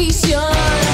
reputation.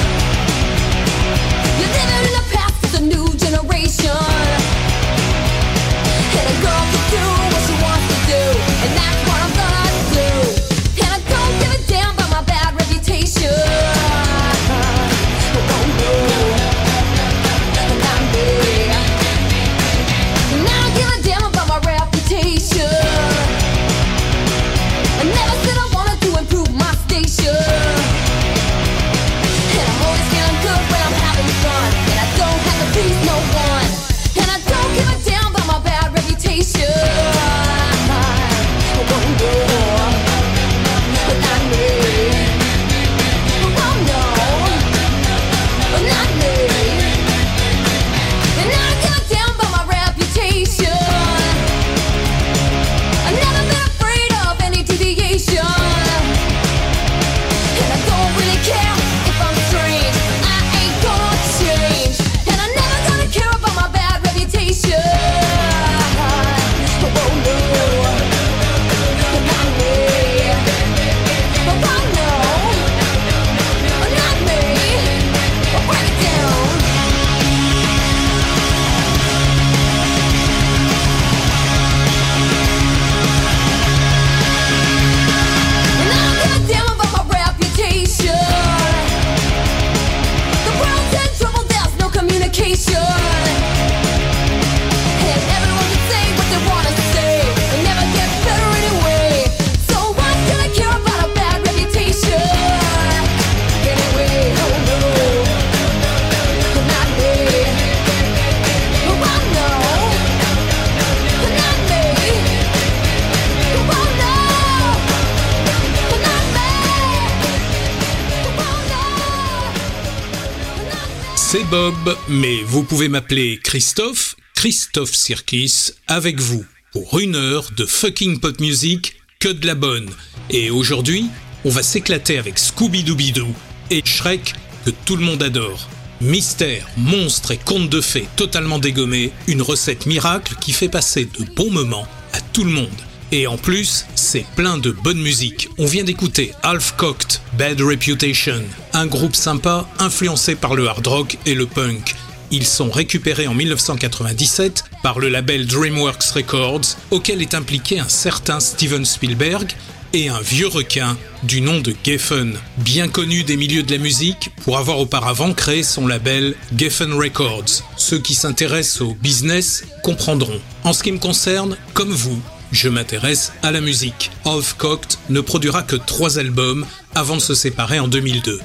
Mais vous pouvez m'appeler Christophe, Christophe Circus, avec vous, pour une heure de fucking pop music, que de la bonne. Et aujourd'hui, on va s'éclater avec Scooby-Dooby-Doo et Shrek, que tout le monde adore. Mystère, monstre et conte de fées totalement dégommés, une recette miracle qui fait passer de bons moments à tout le monde. Et en plus, c'est plein de bonne musique. On vient d'écouter Half Cocked, Bad Reputation, un groupe sympa influencé par le hard rock et le punk. Ils sont récupérés en 1997 par le label DreamWorks Records, auquel est impliqué un certain Steven Spielberg et un vieux requin du nom de Geffen, bien connu des milieux de la musique pour avoir auparavant créé son label Geffen Records. Ceux qui s'intéressent au business comprendront. En ce qui me concerne, comme vous, je m'intéresse à la musique. Half Cocked ne produira que trois albums avant de se séparer en 2002.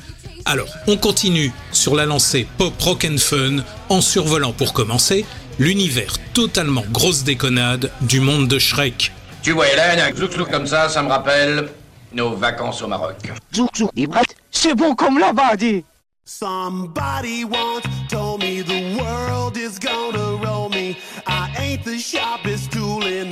Alors, on continue sur la lancée pop rock and fun en survolant pour commencer l'univers totalement grosse déconnade du monde de Shrek. Tu vois, Hélène, un zouk comme ça, ça me rappelle nos vacances au Maroc. Zouk zouk, c'est bon comme là-bas, dis. Somebody once told me the world is gonna roll me. I ain't the sharpest tool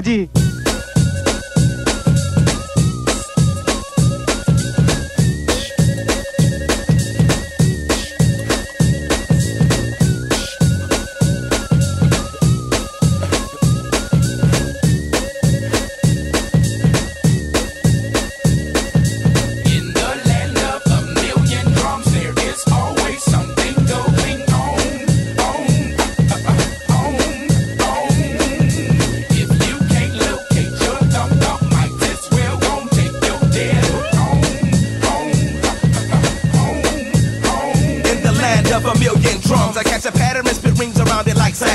ji.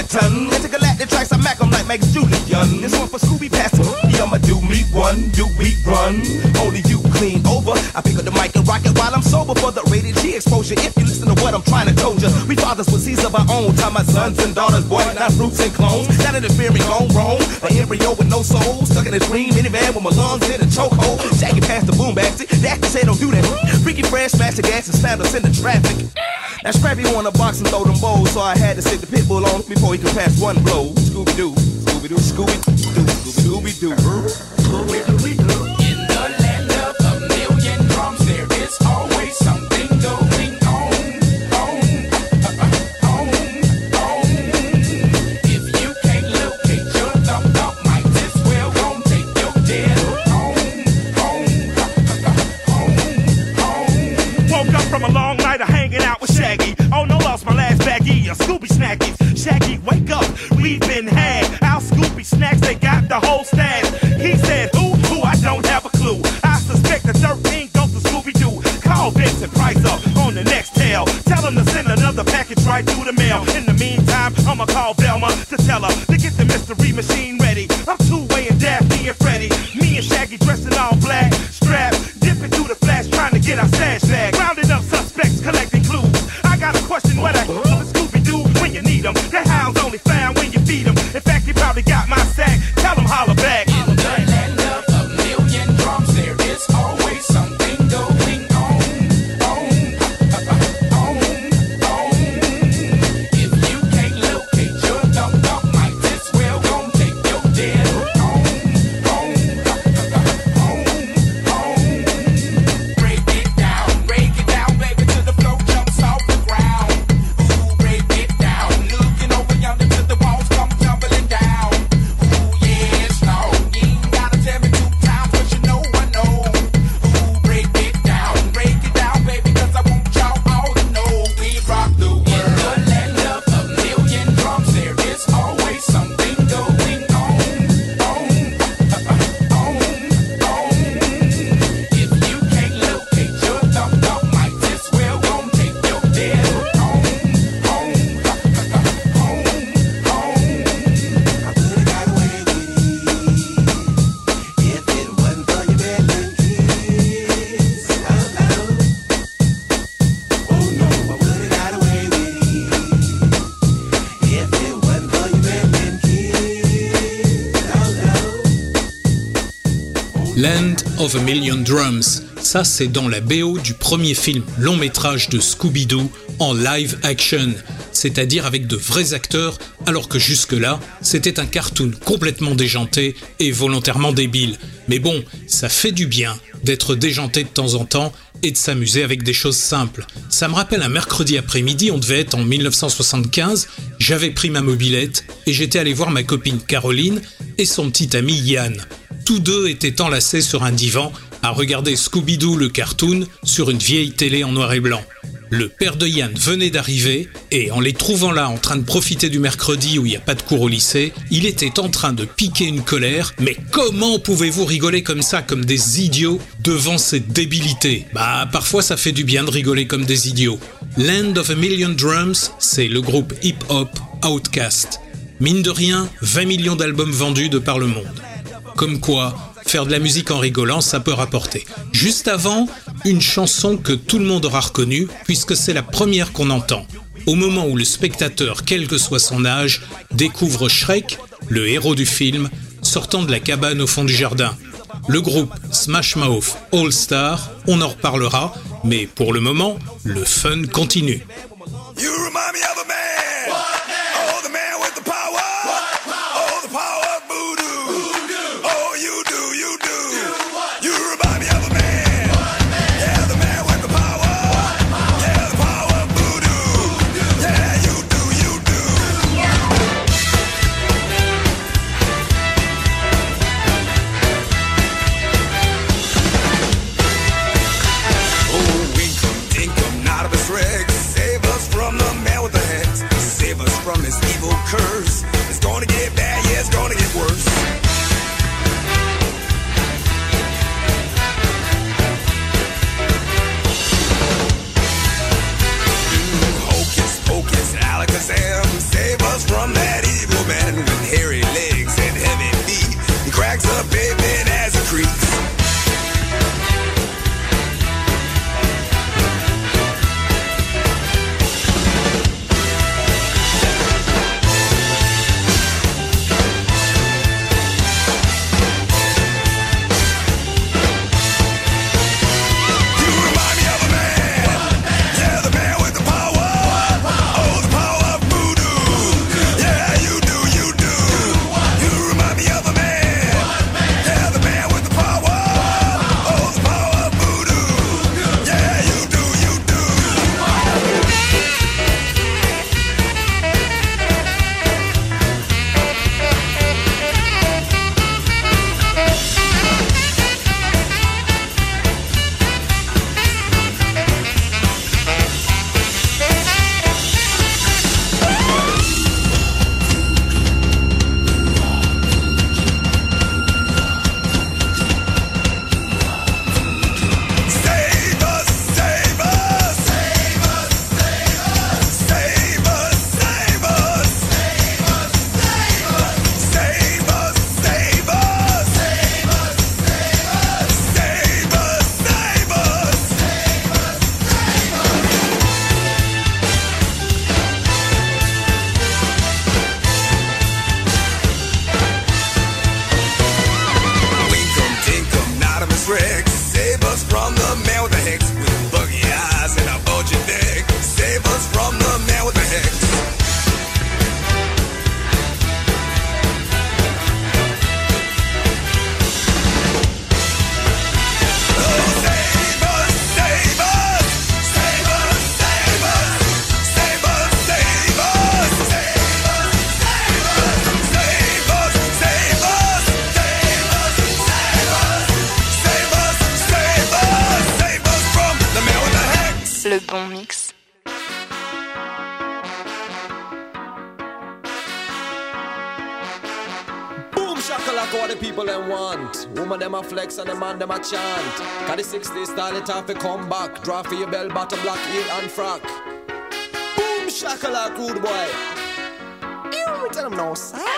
Manhattan. Intergalactic tracks, I mack them like Max Julian. This one for Scooby Passer. Yeah, I'ma do me one, do we run? Only you clean over. I pick up the mic and rock it while I'm sober for the rated G exposure. If you listen to what I'm trying to told you, we fathers with seeds of our own. Time my sons and daughters, boy, not fruits and clones. Not interfering, gone wrong. An embryo with no soul, stuck in a dream. Any man with my lungs in a chokehold. Shaggy past the boom basket. The actor say don't do that. Freaky Fred smash the gas and slam us in the traffic. That Scrappy won a box and throw them bowls, so I had to sit the pit bull on before he could pass one blow. Scooby Doo, Scooby Doo, Scooby Doo, Scooby Doo. A Million Drums. Ça, c'est dans la BO du premier film long métrage de Scooby-Doo en live action, c'est-à-dire avec de vrais acteurs, alors que jusque-là, c'était un cartoon complètement déjanté et volontairement débile. Mais bon, ça fait du bien d'être déjanté de temps en temps et de s'amuser avec des choses simples. Ça me rappelle un mercredi après-midi, on devait être en 1975, j'avais pris ma mobilette et j'étais allé voir ma copine Caroline et son petit ami Yann. Tous deux étaient enlacés sur un divan à regarder Scooby-Doo le cartoon sur une vieille télé en noir et blanc. Le père de Yann venait d'arriver et en les trouvant là en train de profiter du mercredi où il n'y a pas de cours au lycée, il était en train de piquer une colère. Mais comment pouvez-vous rigoler comme ça, comme des idiots, devant cette débilité Bah parfois ça fait du bien de rigoler comme des idiots. Land of a Million Drums, c'est le groupe hip-hop Outcast. Mine de rien, 20 millions d'albums vendus de par le monde. Comme quoi, faire de la musique en rigolant, ça peut rapporter. Juste avant, une chanson que tout le monde aura reconnue, puisque c'est la première qu'on entend. Au moment où le spectateur, quel que soit son âge, découvre Shrek, le héros du film, sortant de la cabane au fond du jardin. Le groupe Smash Mouth All Star, on en reparlera, mais pour le moment, le fun continue. You man Shakalaka what the people them want. Woman them a flex and the man them a chant. Cause the 60s style it off to come back. Draw for your bell bottom black heel and frock. Boom shakalaka rude boy. Ew, tell them no sir.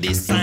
this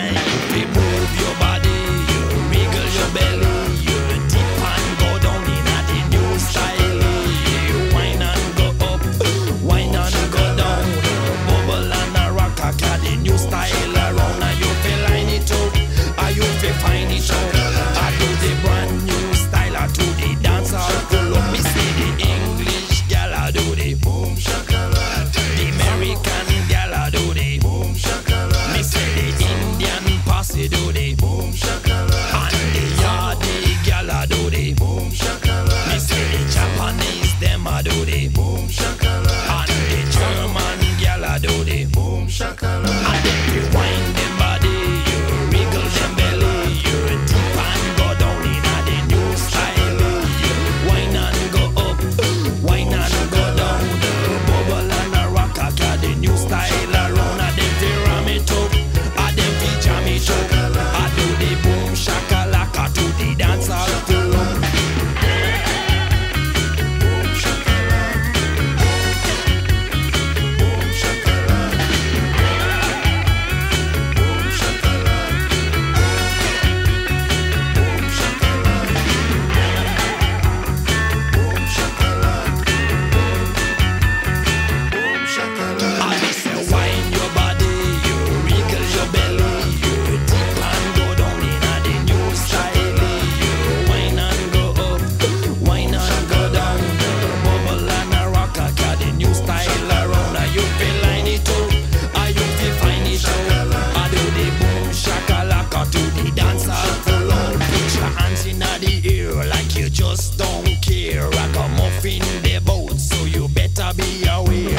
in the boat, so you better be aware.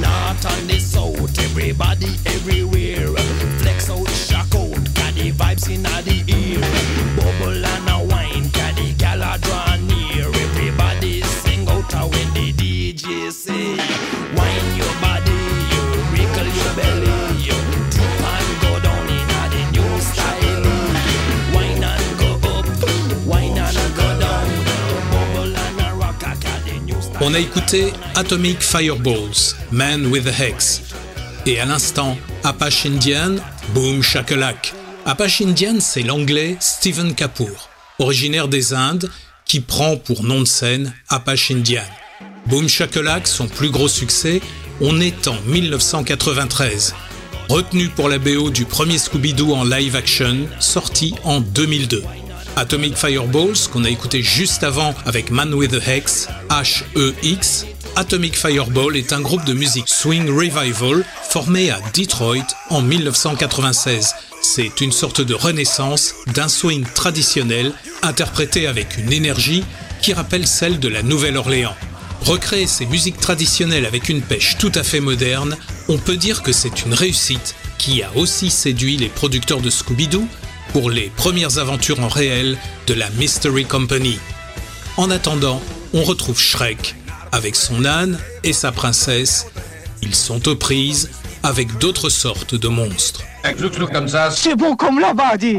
North and the a écouté Atomic Fireballs, Man with a Hex. Et à l'instant, Apache Indian, Boom Shakalak. Apache Indian, c'est l'anglais Stephen Kapoor, originaire des Indes, qui prend pour nom de scène Apache Indian. Boom Shakalak, son plus gros succès, on est en 1993. Retenu pour la BO du premier Scooby-Doo en live action, sorti en 2002. Atomic Fireballs, qu'on a écouté juste avant avec Man with a Hex, H-E-X. Atomic Fireball est un groupe de musique swing revival formé à Detroit en 1996. C'est une sorte de renaissance d'un swing traditionnel interprété avec une énergie qui rappelle celle de la Nouvelle-Orléans. Recréer ces musiques traditionnelles avec une pêche tout à fait moderne, on peut dire que c'est une réussite qui a aussi séduit les producteurs de Scooby-Doo pour les premières aventures en réel de la Mystery Company. En attendant, on retrouve Shrek avec son âne et sa princesse. Ils sont aux prises avec d'autres sortes de monstres. Comme ça, C'est bon comme là-bas, dit.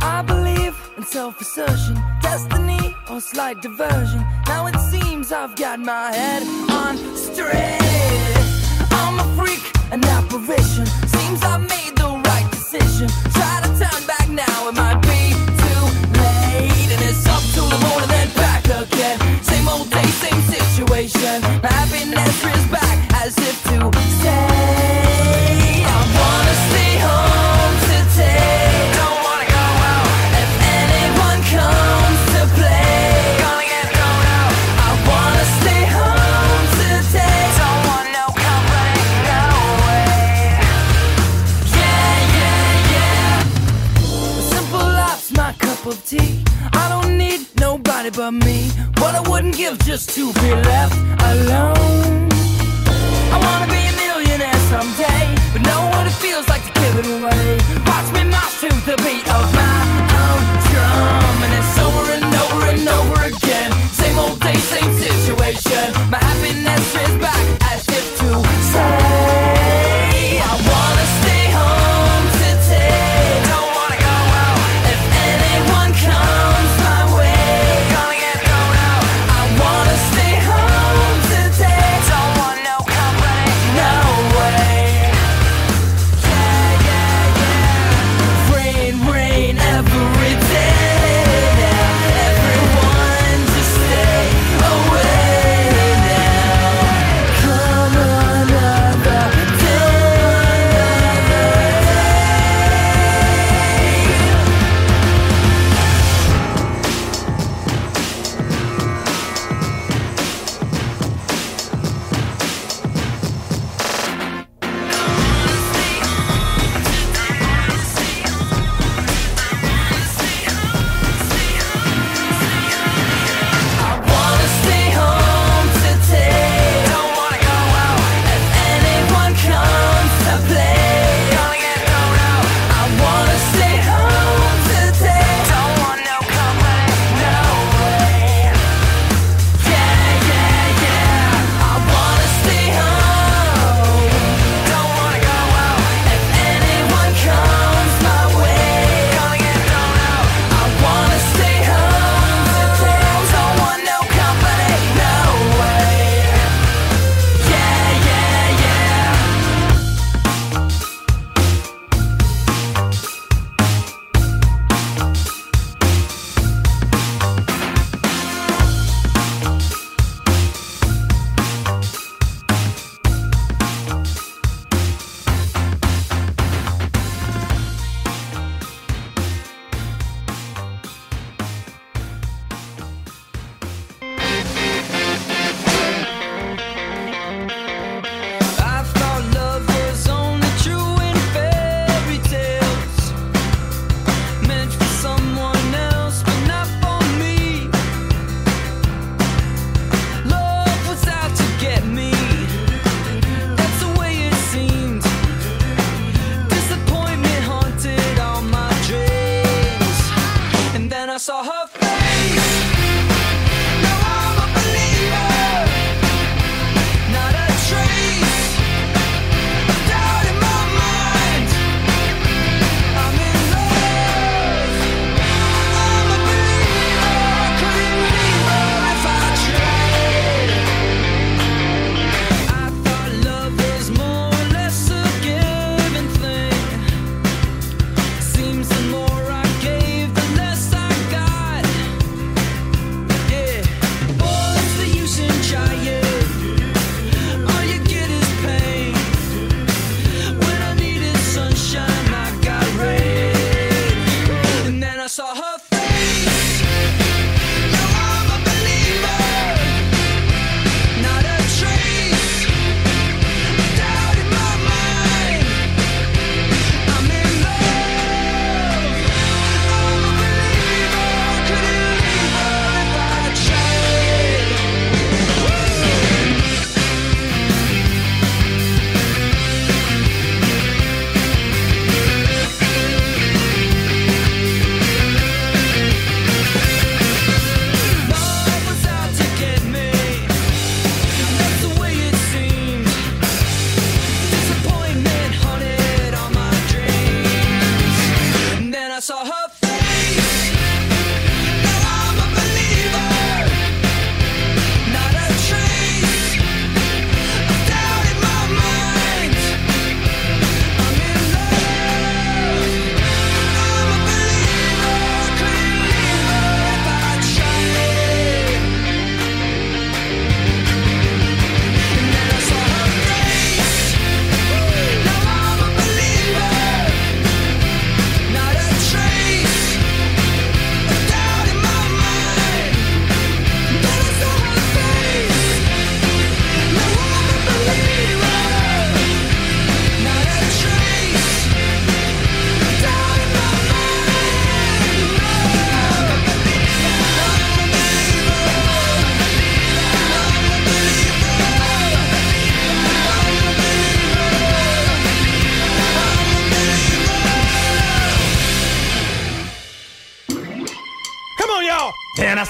I believe in self-assertion, destiny or slight diversion. Now it seems I've got my head on straight. I'm a freak, an apparition. Seems I've made the right decision. Try to turn back now, it might be too late. And it's up to the moon and then back again. Wouldn't give just to be left alone. I wanna be a millionaire someday, but know what it feels like to give it away.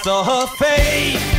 Saw her face.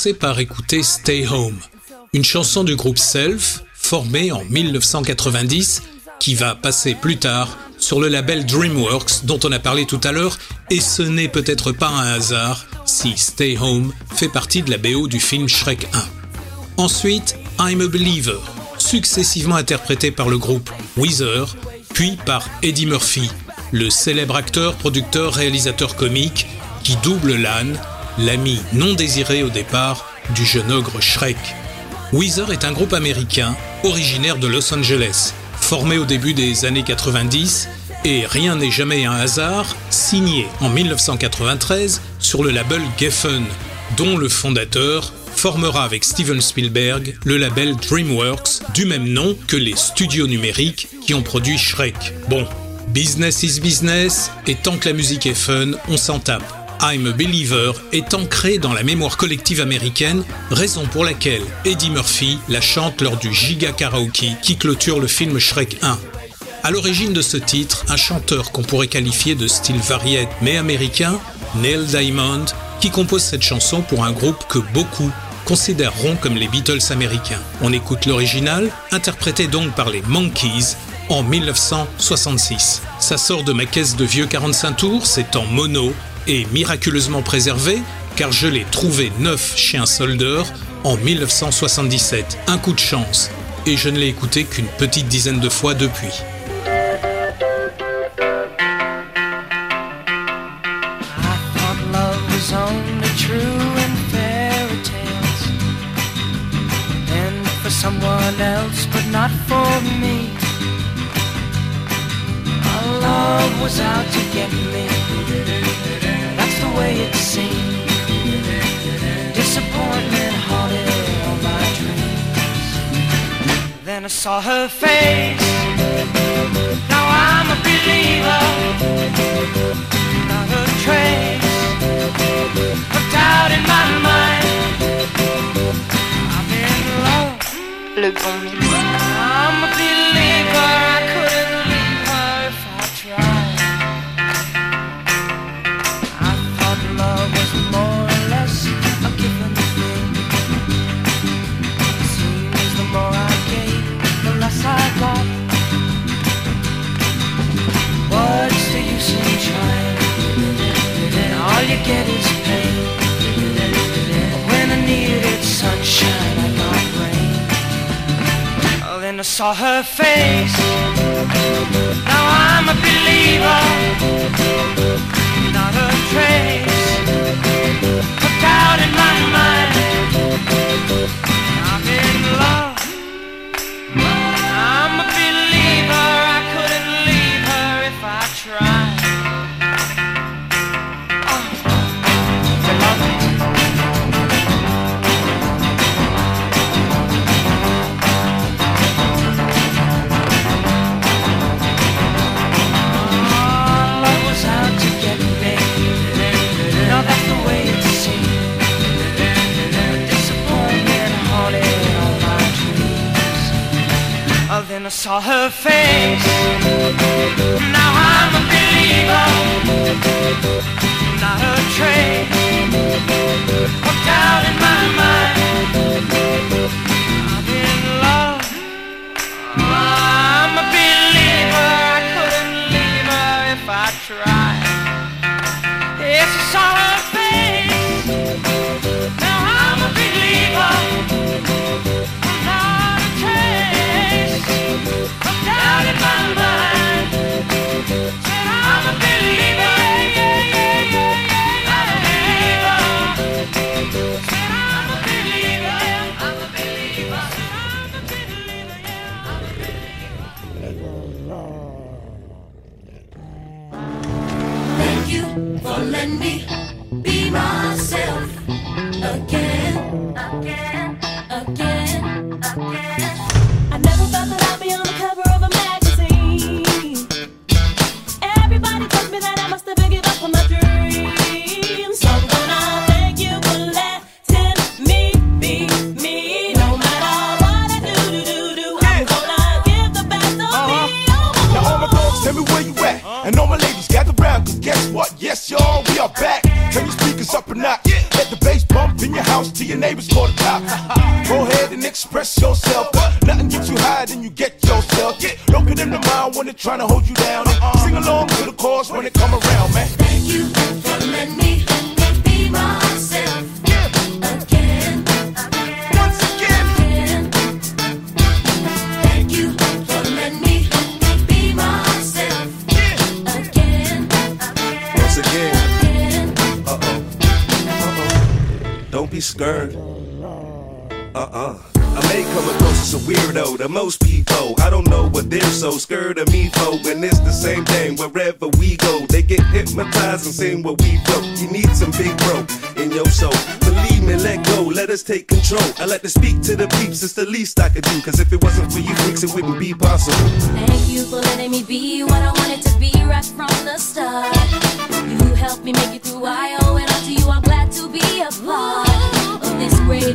Par écouter Stay Home, une chanson du groupe Self, formé en 1990, qui va passer plus tard sur le label DreamWorks dont on a parlé tout à l'heure, et ce n'est peut-être pas un hasard si Stay Home fait partie de la BO du film Shrek 1. Ensuite, I'm a Believer, successivement interprété par le groupe Weezer, puis par Eddie Murphy, le célèbre acteur, producteur, réalisateur comique qui double l'âne, l'ami non désiré au départ du jeune ogre Shrek. Weezer est un groupe américain originaire de Los Angeles, formé au début des années 90 et rien n'est jamais un hasard, signé en 1993 sur le label Geffen, dont le fondateur formera avec Steven Spielberg le label DreamWorks du même nom que les studios numériques qui ont produit Shrek. Bon, business is business, et tant que la musique est fun, on s'en tape. I'm a Believer est ancré dans la mémoire collective américaine, raison pour laquelle Eddie Murphy la chante lors du Giga Karaoke qui clôture le film Shrek 1. À l'origine de ce titre, un chanteur qu'on pourrait qualifier de style variette mais américain, Neil Diamond, qui compose cette chanson pour un groupe que beaucoup considéreront comme les Beatles américains. On écoute l'original, interprété donc par les Monkeys, en 1966. Ça sort de ma caisse de vieux 45 tours, c'est en mono et miraculeusement préservé car je l'ai trouvé neuf chez un soldeur en 1977. Un coup de chance. Et je ne l'ai écouté qu'une petite dizaine de fois depuis. Someone else, but not for me. Way it seemed. Disappointment haunted all my dreams. Then I saw her face. Now I'm a believer not a trace of doubt in my mind. I'm in love. Le bon a face.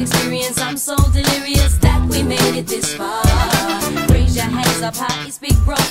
Experience. I'm so delirious that we made it this far. Raise your hands up high, it's big bro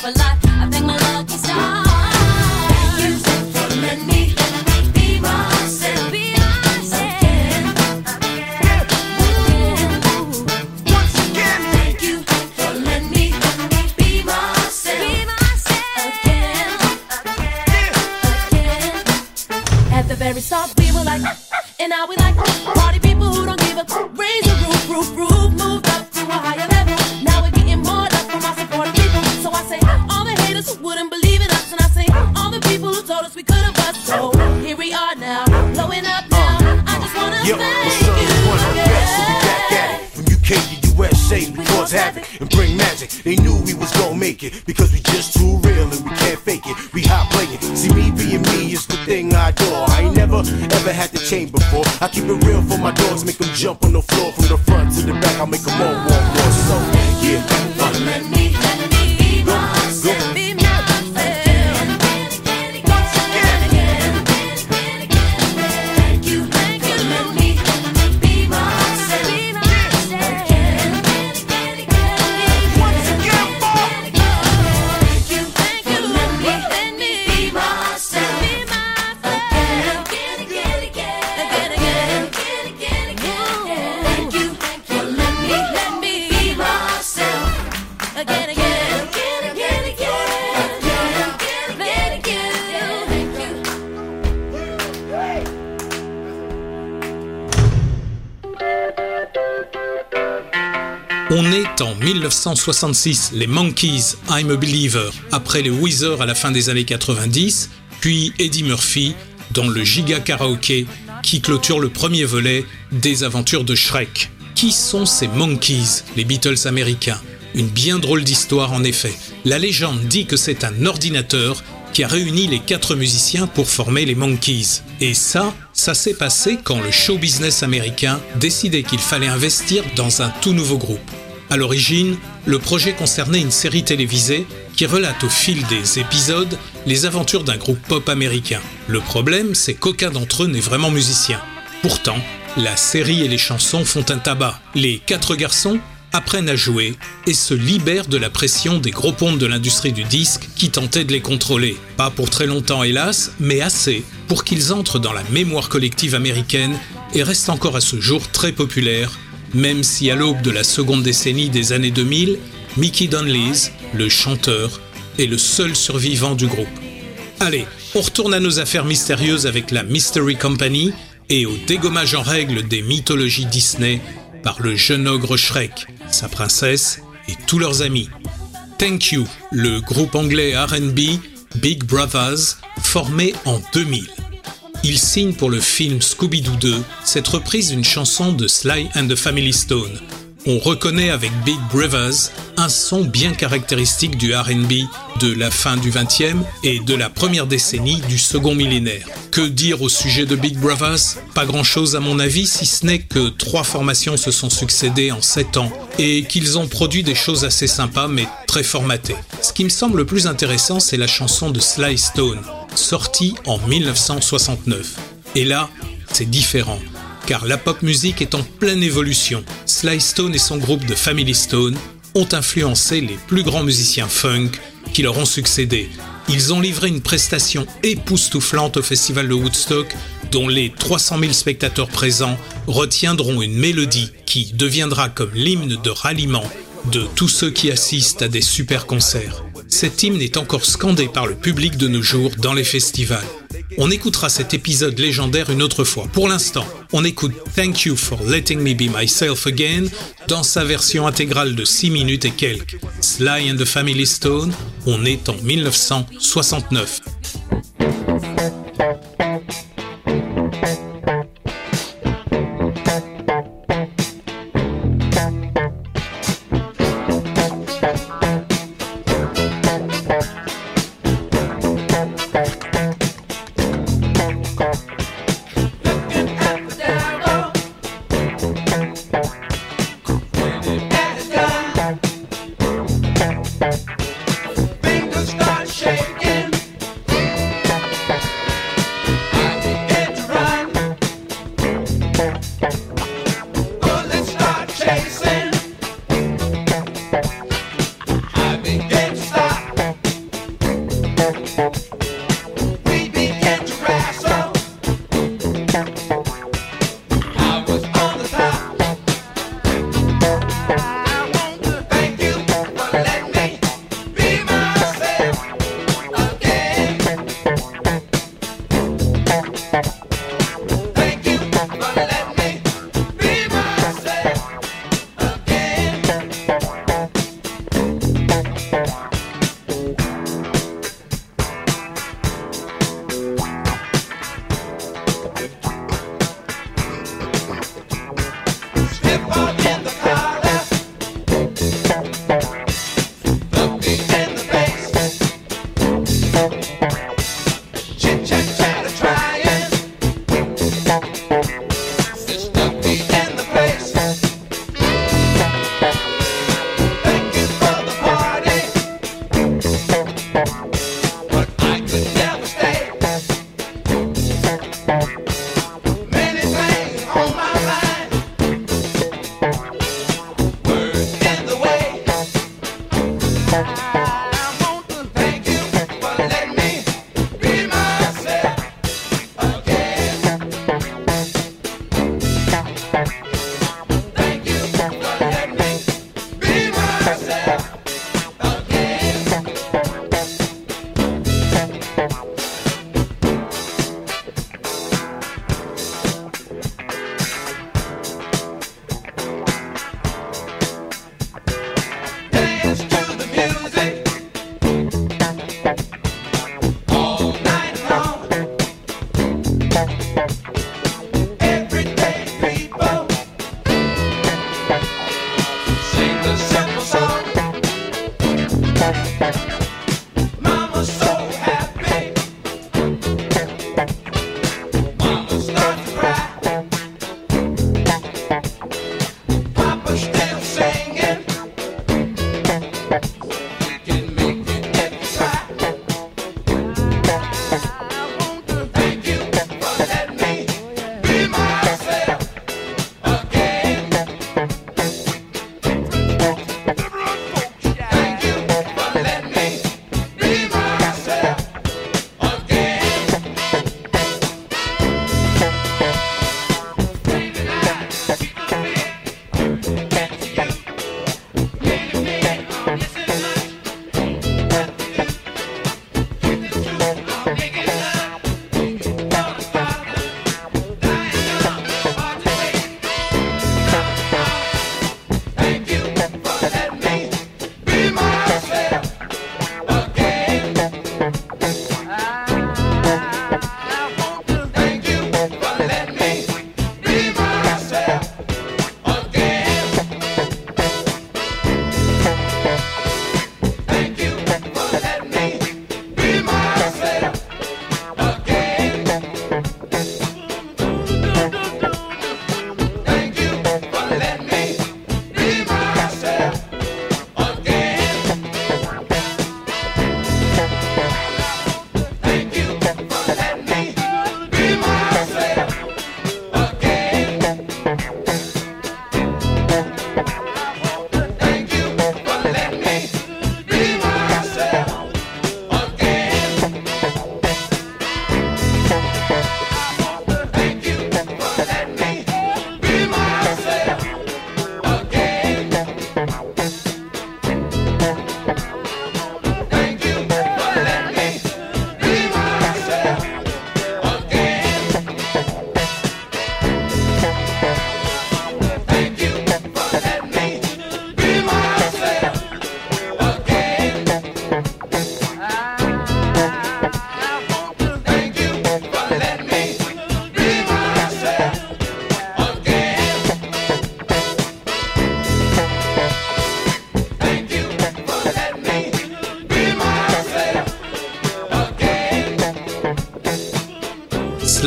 I keep it real for my dogs, make them jump on the 1966, les Monkeys, I'm a Believer, après les Weezer à la fin des années 90, puis Eddie Murphy dans le Giga Karaoke qui clôture le premier volet des aventures de Shrek. Qui sont ces Monkeys, les Beatles américains? Une bien drôle d'histoire en effet. La légende dit que c'est un ordinateur qui a réuni les quatre musiciens pour former les Monkeys. Et ça, ça s'est passé quand le show business américain décidait qu'il fallait investir dans un tout nouveau groupe. À l'origine, le projet concernait une série télévisée qui relate au fil des épisodes les aventures d'un groupe pop américain. Le problème, c'est qu'aucun d'entre eux n'est vraiment musicien. Pourtant, la série et les chansons font un tabac. Les quatre garçons apprennent à jouer et se libèrent de la pression des gros pontes de l'industrie du disque qui tentaient de les contrôler. Pas pour très longtemps hélas, mais assez pour qu'ils entrent dans la mémoire collective américaine et restent encore à ce jour très populaires, même si à l'aube de la seconde décennie des années 2000, Mickey Donlees, le chanteur, est le seul survivant du groupe. Allez, on retourne à nos affaires mystérieuses avec la Mystery Company et au dégommage en règle des mythologies Disney par le jeune ogre Shrek, sa princesse et tous leurs amis. Thank You, le groupe anglais RB Big Brothers, formé en 2000. Il signe pour le film Scooby-Doo 2 cette reprise d'une chanson de Sly and the Family Stone. On reconnaît avec Big Brothers un son bien caractéristique du RB de la fin du 20e et de la première décennie du second millénaire. Que dire au sujet de Big Brothers? Pas grand chose à mon avis, si ce n'est que trois formations se sont succédées en 7 ans et qu'ils ont produit des choses assez sympas mais très formatées. Ce qui me semble le plus intéressant, c'est la chanson de Sly Stone, sorti en 1969. Et là, c'est différent, car la pop music est en pleine évolution. Sly Stone et son groupe de Family Stone ont influencé les plus grands musiciens funk qui leur ont succédé. Ils ont livré une prestation époustouflante au festival de Woodstock, dont les 300 000 spectateurs présents retiendront une mélodie qui deviendra comme l'hymne de ralliement de tous ceux qui assistent à des super concerts. Cet hymne est encore scandé par le public de nos jours dans les festivals. On écoutera cet épisode légendaire une autre fois. Pour l'instant, on écoute Thank You for Letting Me Be Myself Again dans sa version intégrale de 6 minutes et quelques. Sly and the Family Stone, on est en 1969.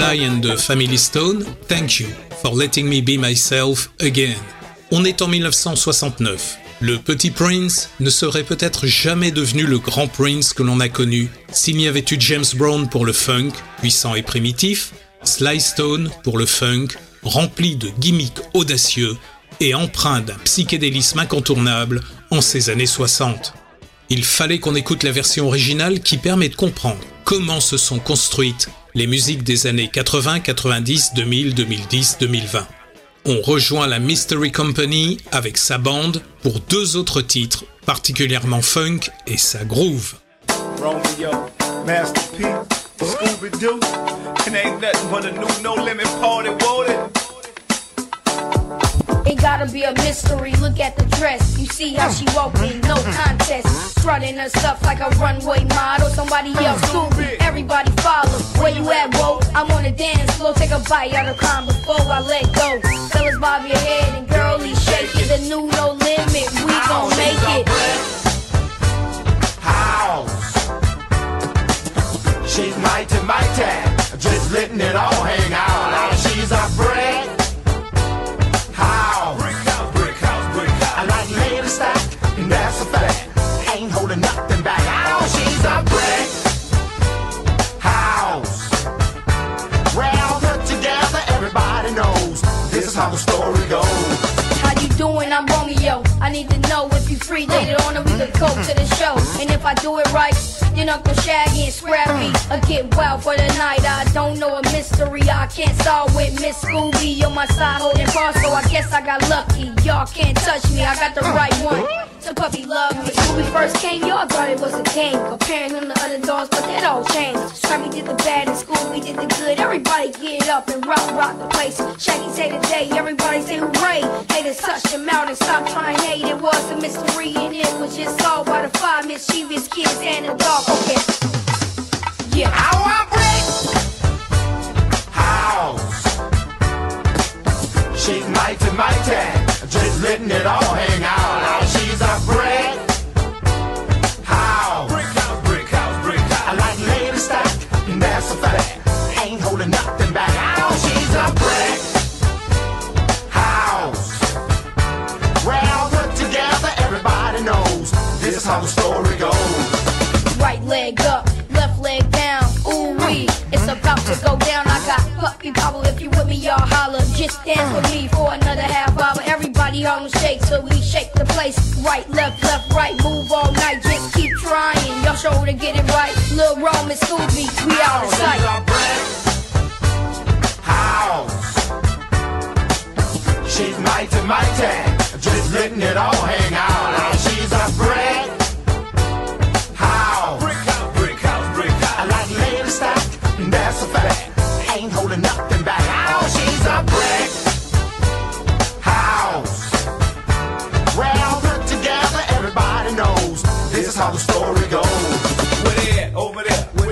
And Family Stone, Thank You for letting me be myself again. On est en 1969. Le petit Prince ne serait peut-être jamais devenu le grand Prince que l'on a connu s'il n'y avait eu James Brown pour le funk, puissant et primitif, Sly Stone pour le funk, rempli de gimmicks audacieux et empreint d'un psychédélisme incontournable en ces années 60. Il fallait qu'on écoute la version originale qui permet de comprendre comment se sont construites les musiques des années 80, 90, 2000, 2010, 2020. On rejoint la Mystery Company avec sa bande pour deux autres titres particulièrement funk et sa groove. It gotta be a mystery. Look at the dress. You see how she walking, no contest. Strutting her stuff like a runway model. Somebody else Scooby, everybody follow. Where you at, whoa? I'm on the dance floor. Take a bite out of crime before I let go. Fellas bob your head and girly shake it. The new no limit. We gon' make it. House. She's mighty, mighty. Just letting it all hang out. The story goes. How you doing? I'm Romeo. I need to know if you free later on and we could go to the show. And if I do it right, then Uncle Shaggy and Scrappy hmm. will get well for the night. I don't know a mystery I can't solve with Miss Scooby on my side holding cross, so I guess I got lucky. Y'all can't touch me, I got the right one. So puppy love me. When we first came, y'all thought it was a game. Comparing him to other dogs, but that all changed. Scrappy did the bad and Scooby did the good. Everybody get up and rock, rock the place. Shaggy say today, everybody say hooray. Haters touch them out and stop trying to hate. It was a mystery and it was just solved by the five mischievous kids and the dog. Okay. Yeah. I want brick house. She's mighty, mighty. Just letting it all hang out. How the story goes. Right leg up, left leg down. Ooh wee, it's about to go down. I got puppy power. If you with me, y'all holler. Just dance with me for another half hour. Everybody on shake, so we shake the place. Right, left, left, right. Move all night. Just keep trying. Y'all sure to get it right. Lil Rome and Scooby, we out of sight. house. She's mighty, mighty. Just letting it all hang out. Where they at? Over there. Where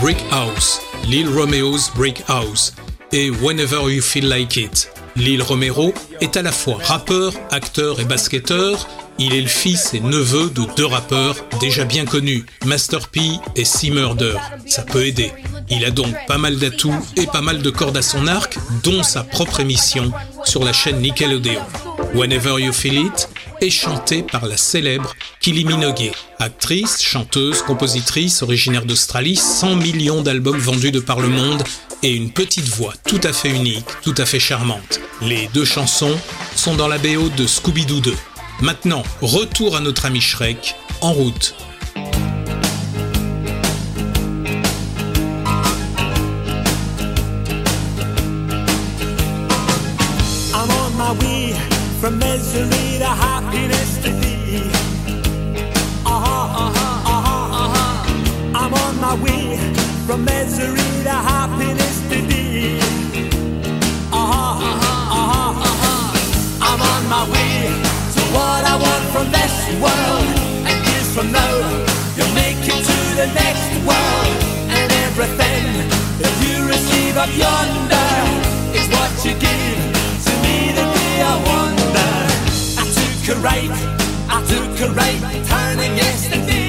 Brick House, Lil Romeo's Brick House et Whenever You Feel Like It. Lil Romero est à la fois rappeur, acteur et basketteur. Il est le fils et neveu de deux rappeurs déjà bien connus, Master P et C Murder. Ça peut aider. Il a donc pas mal d'atouts et pas mal de cordes à son arc, dont sa propre émission sur la chaîne Nickelodeon. Whenever You Feel It est chantée par la célèbre Kylie Minogue, actrice, chanteuse, compositrice originaire d'Australie, 100 millions d'albums vendus de par le monde et une petite voix tout à fait unique, tout à fait charmante. Les deux chansons sont dans la BO de Scooby-Doo 2. Maintenant, retour à notre ami Shrek, en route. From misery to happiness to thee. Uh-huh, uh-huh, uh-huh, uh-huh. I'm on my way from misery to happiness to thee. Uh-huh, uh-huh, uh-huh, uh-huh. I'm on my way to what I want from this world. And years from now, you'll make it to the next world. And everything that you receive up yonder is what you give right, I took a right turning yesterday.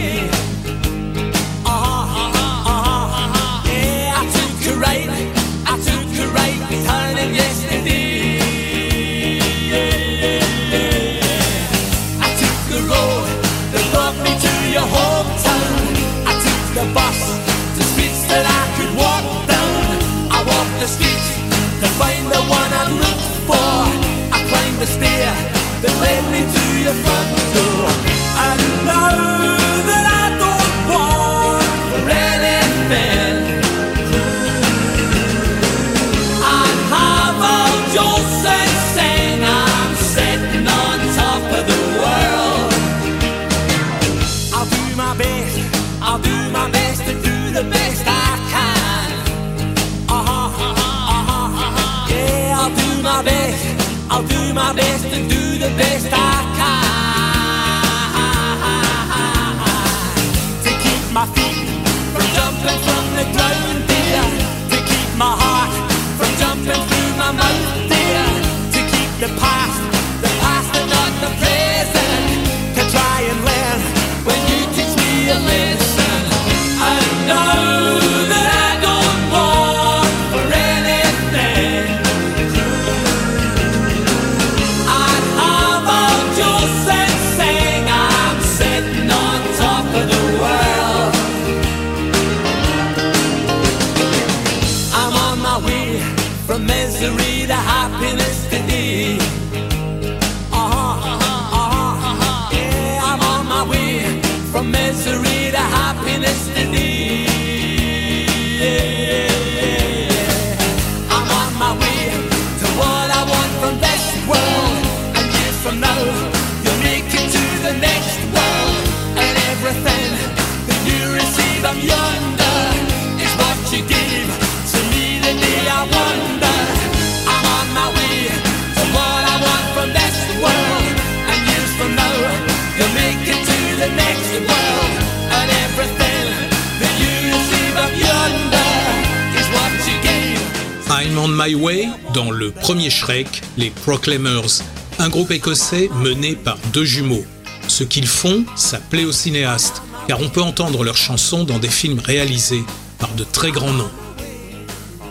Premier Shrek, les Proclaimers, un groupe écossais mené par deux jumeaux. Ce qu'ils font, ça plaît aux cinéastes, car on peut entendre leurs chansons dans des films réalisés par de très grands noms.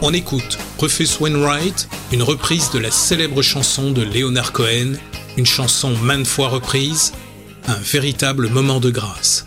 On écoute Rufus Wainwright, une reprise de la célèbre chanson de Leonard Cohen, une chanson maintes fois reprise, un véritable moment de grâce.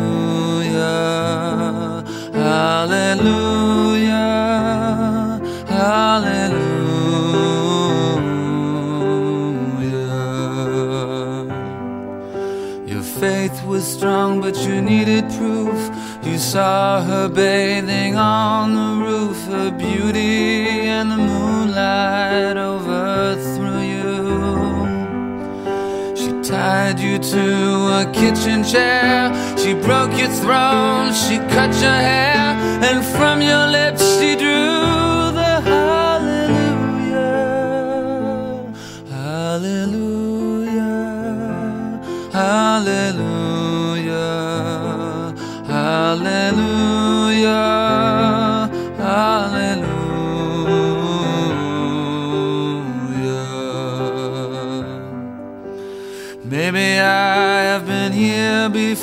Hallelujah, hallelujah. Your faith was strong, but you needed proof. You saw her bathing on the roof, her beauty and the moonlight over tied you to a kitchen chair. She broke your throne, she cut your hair, and from your lips she drew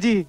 C'est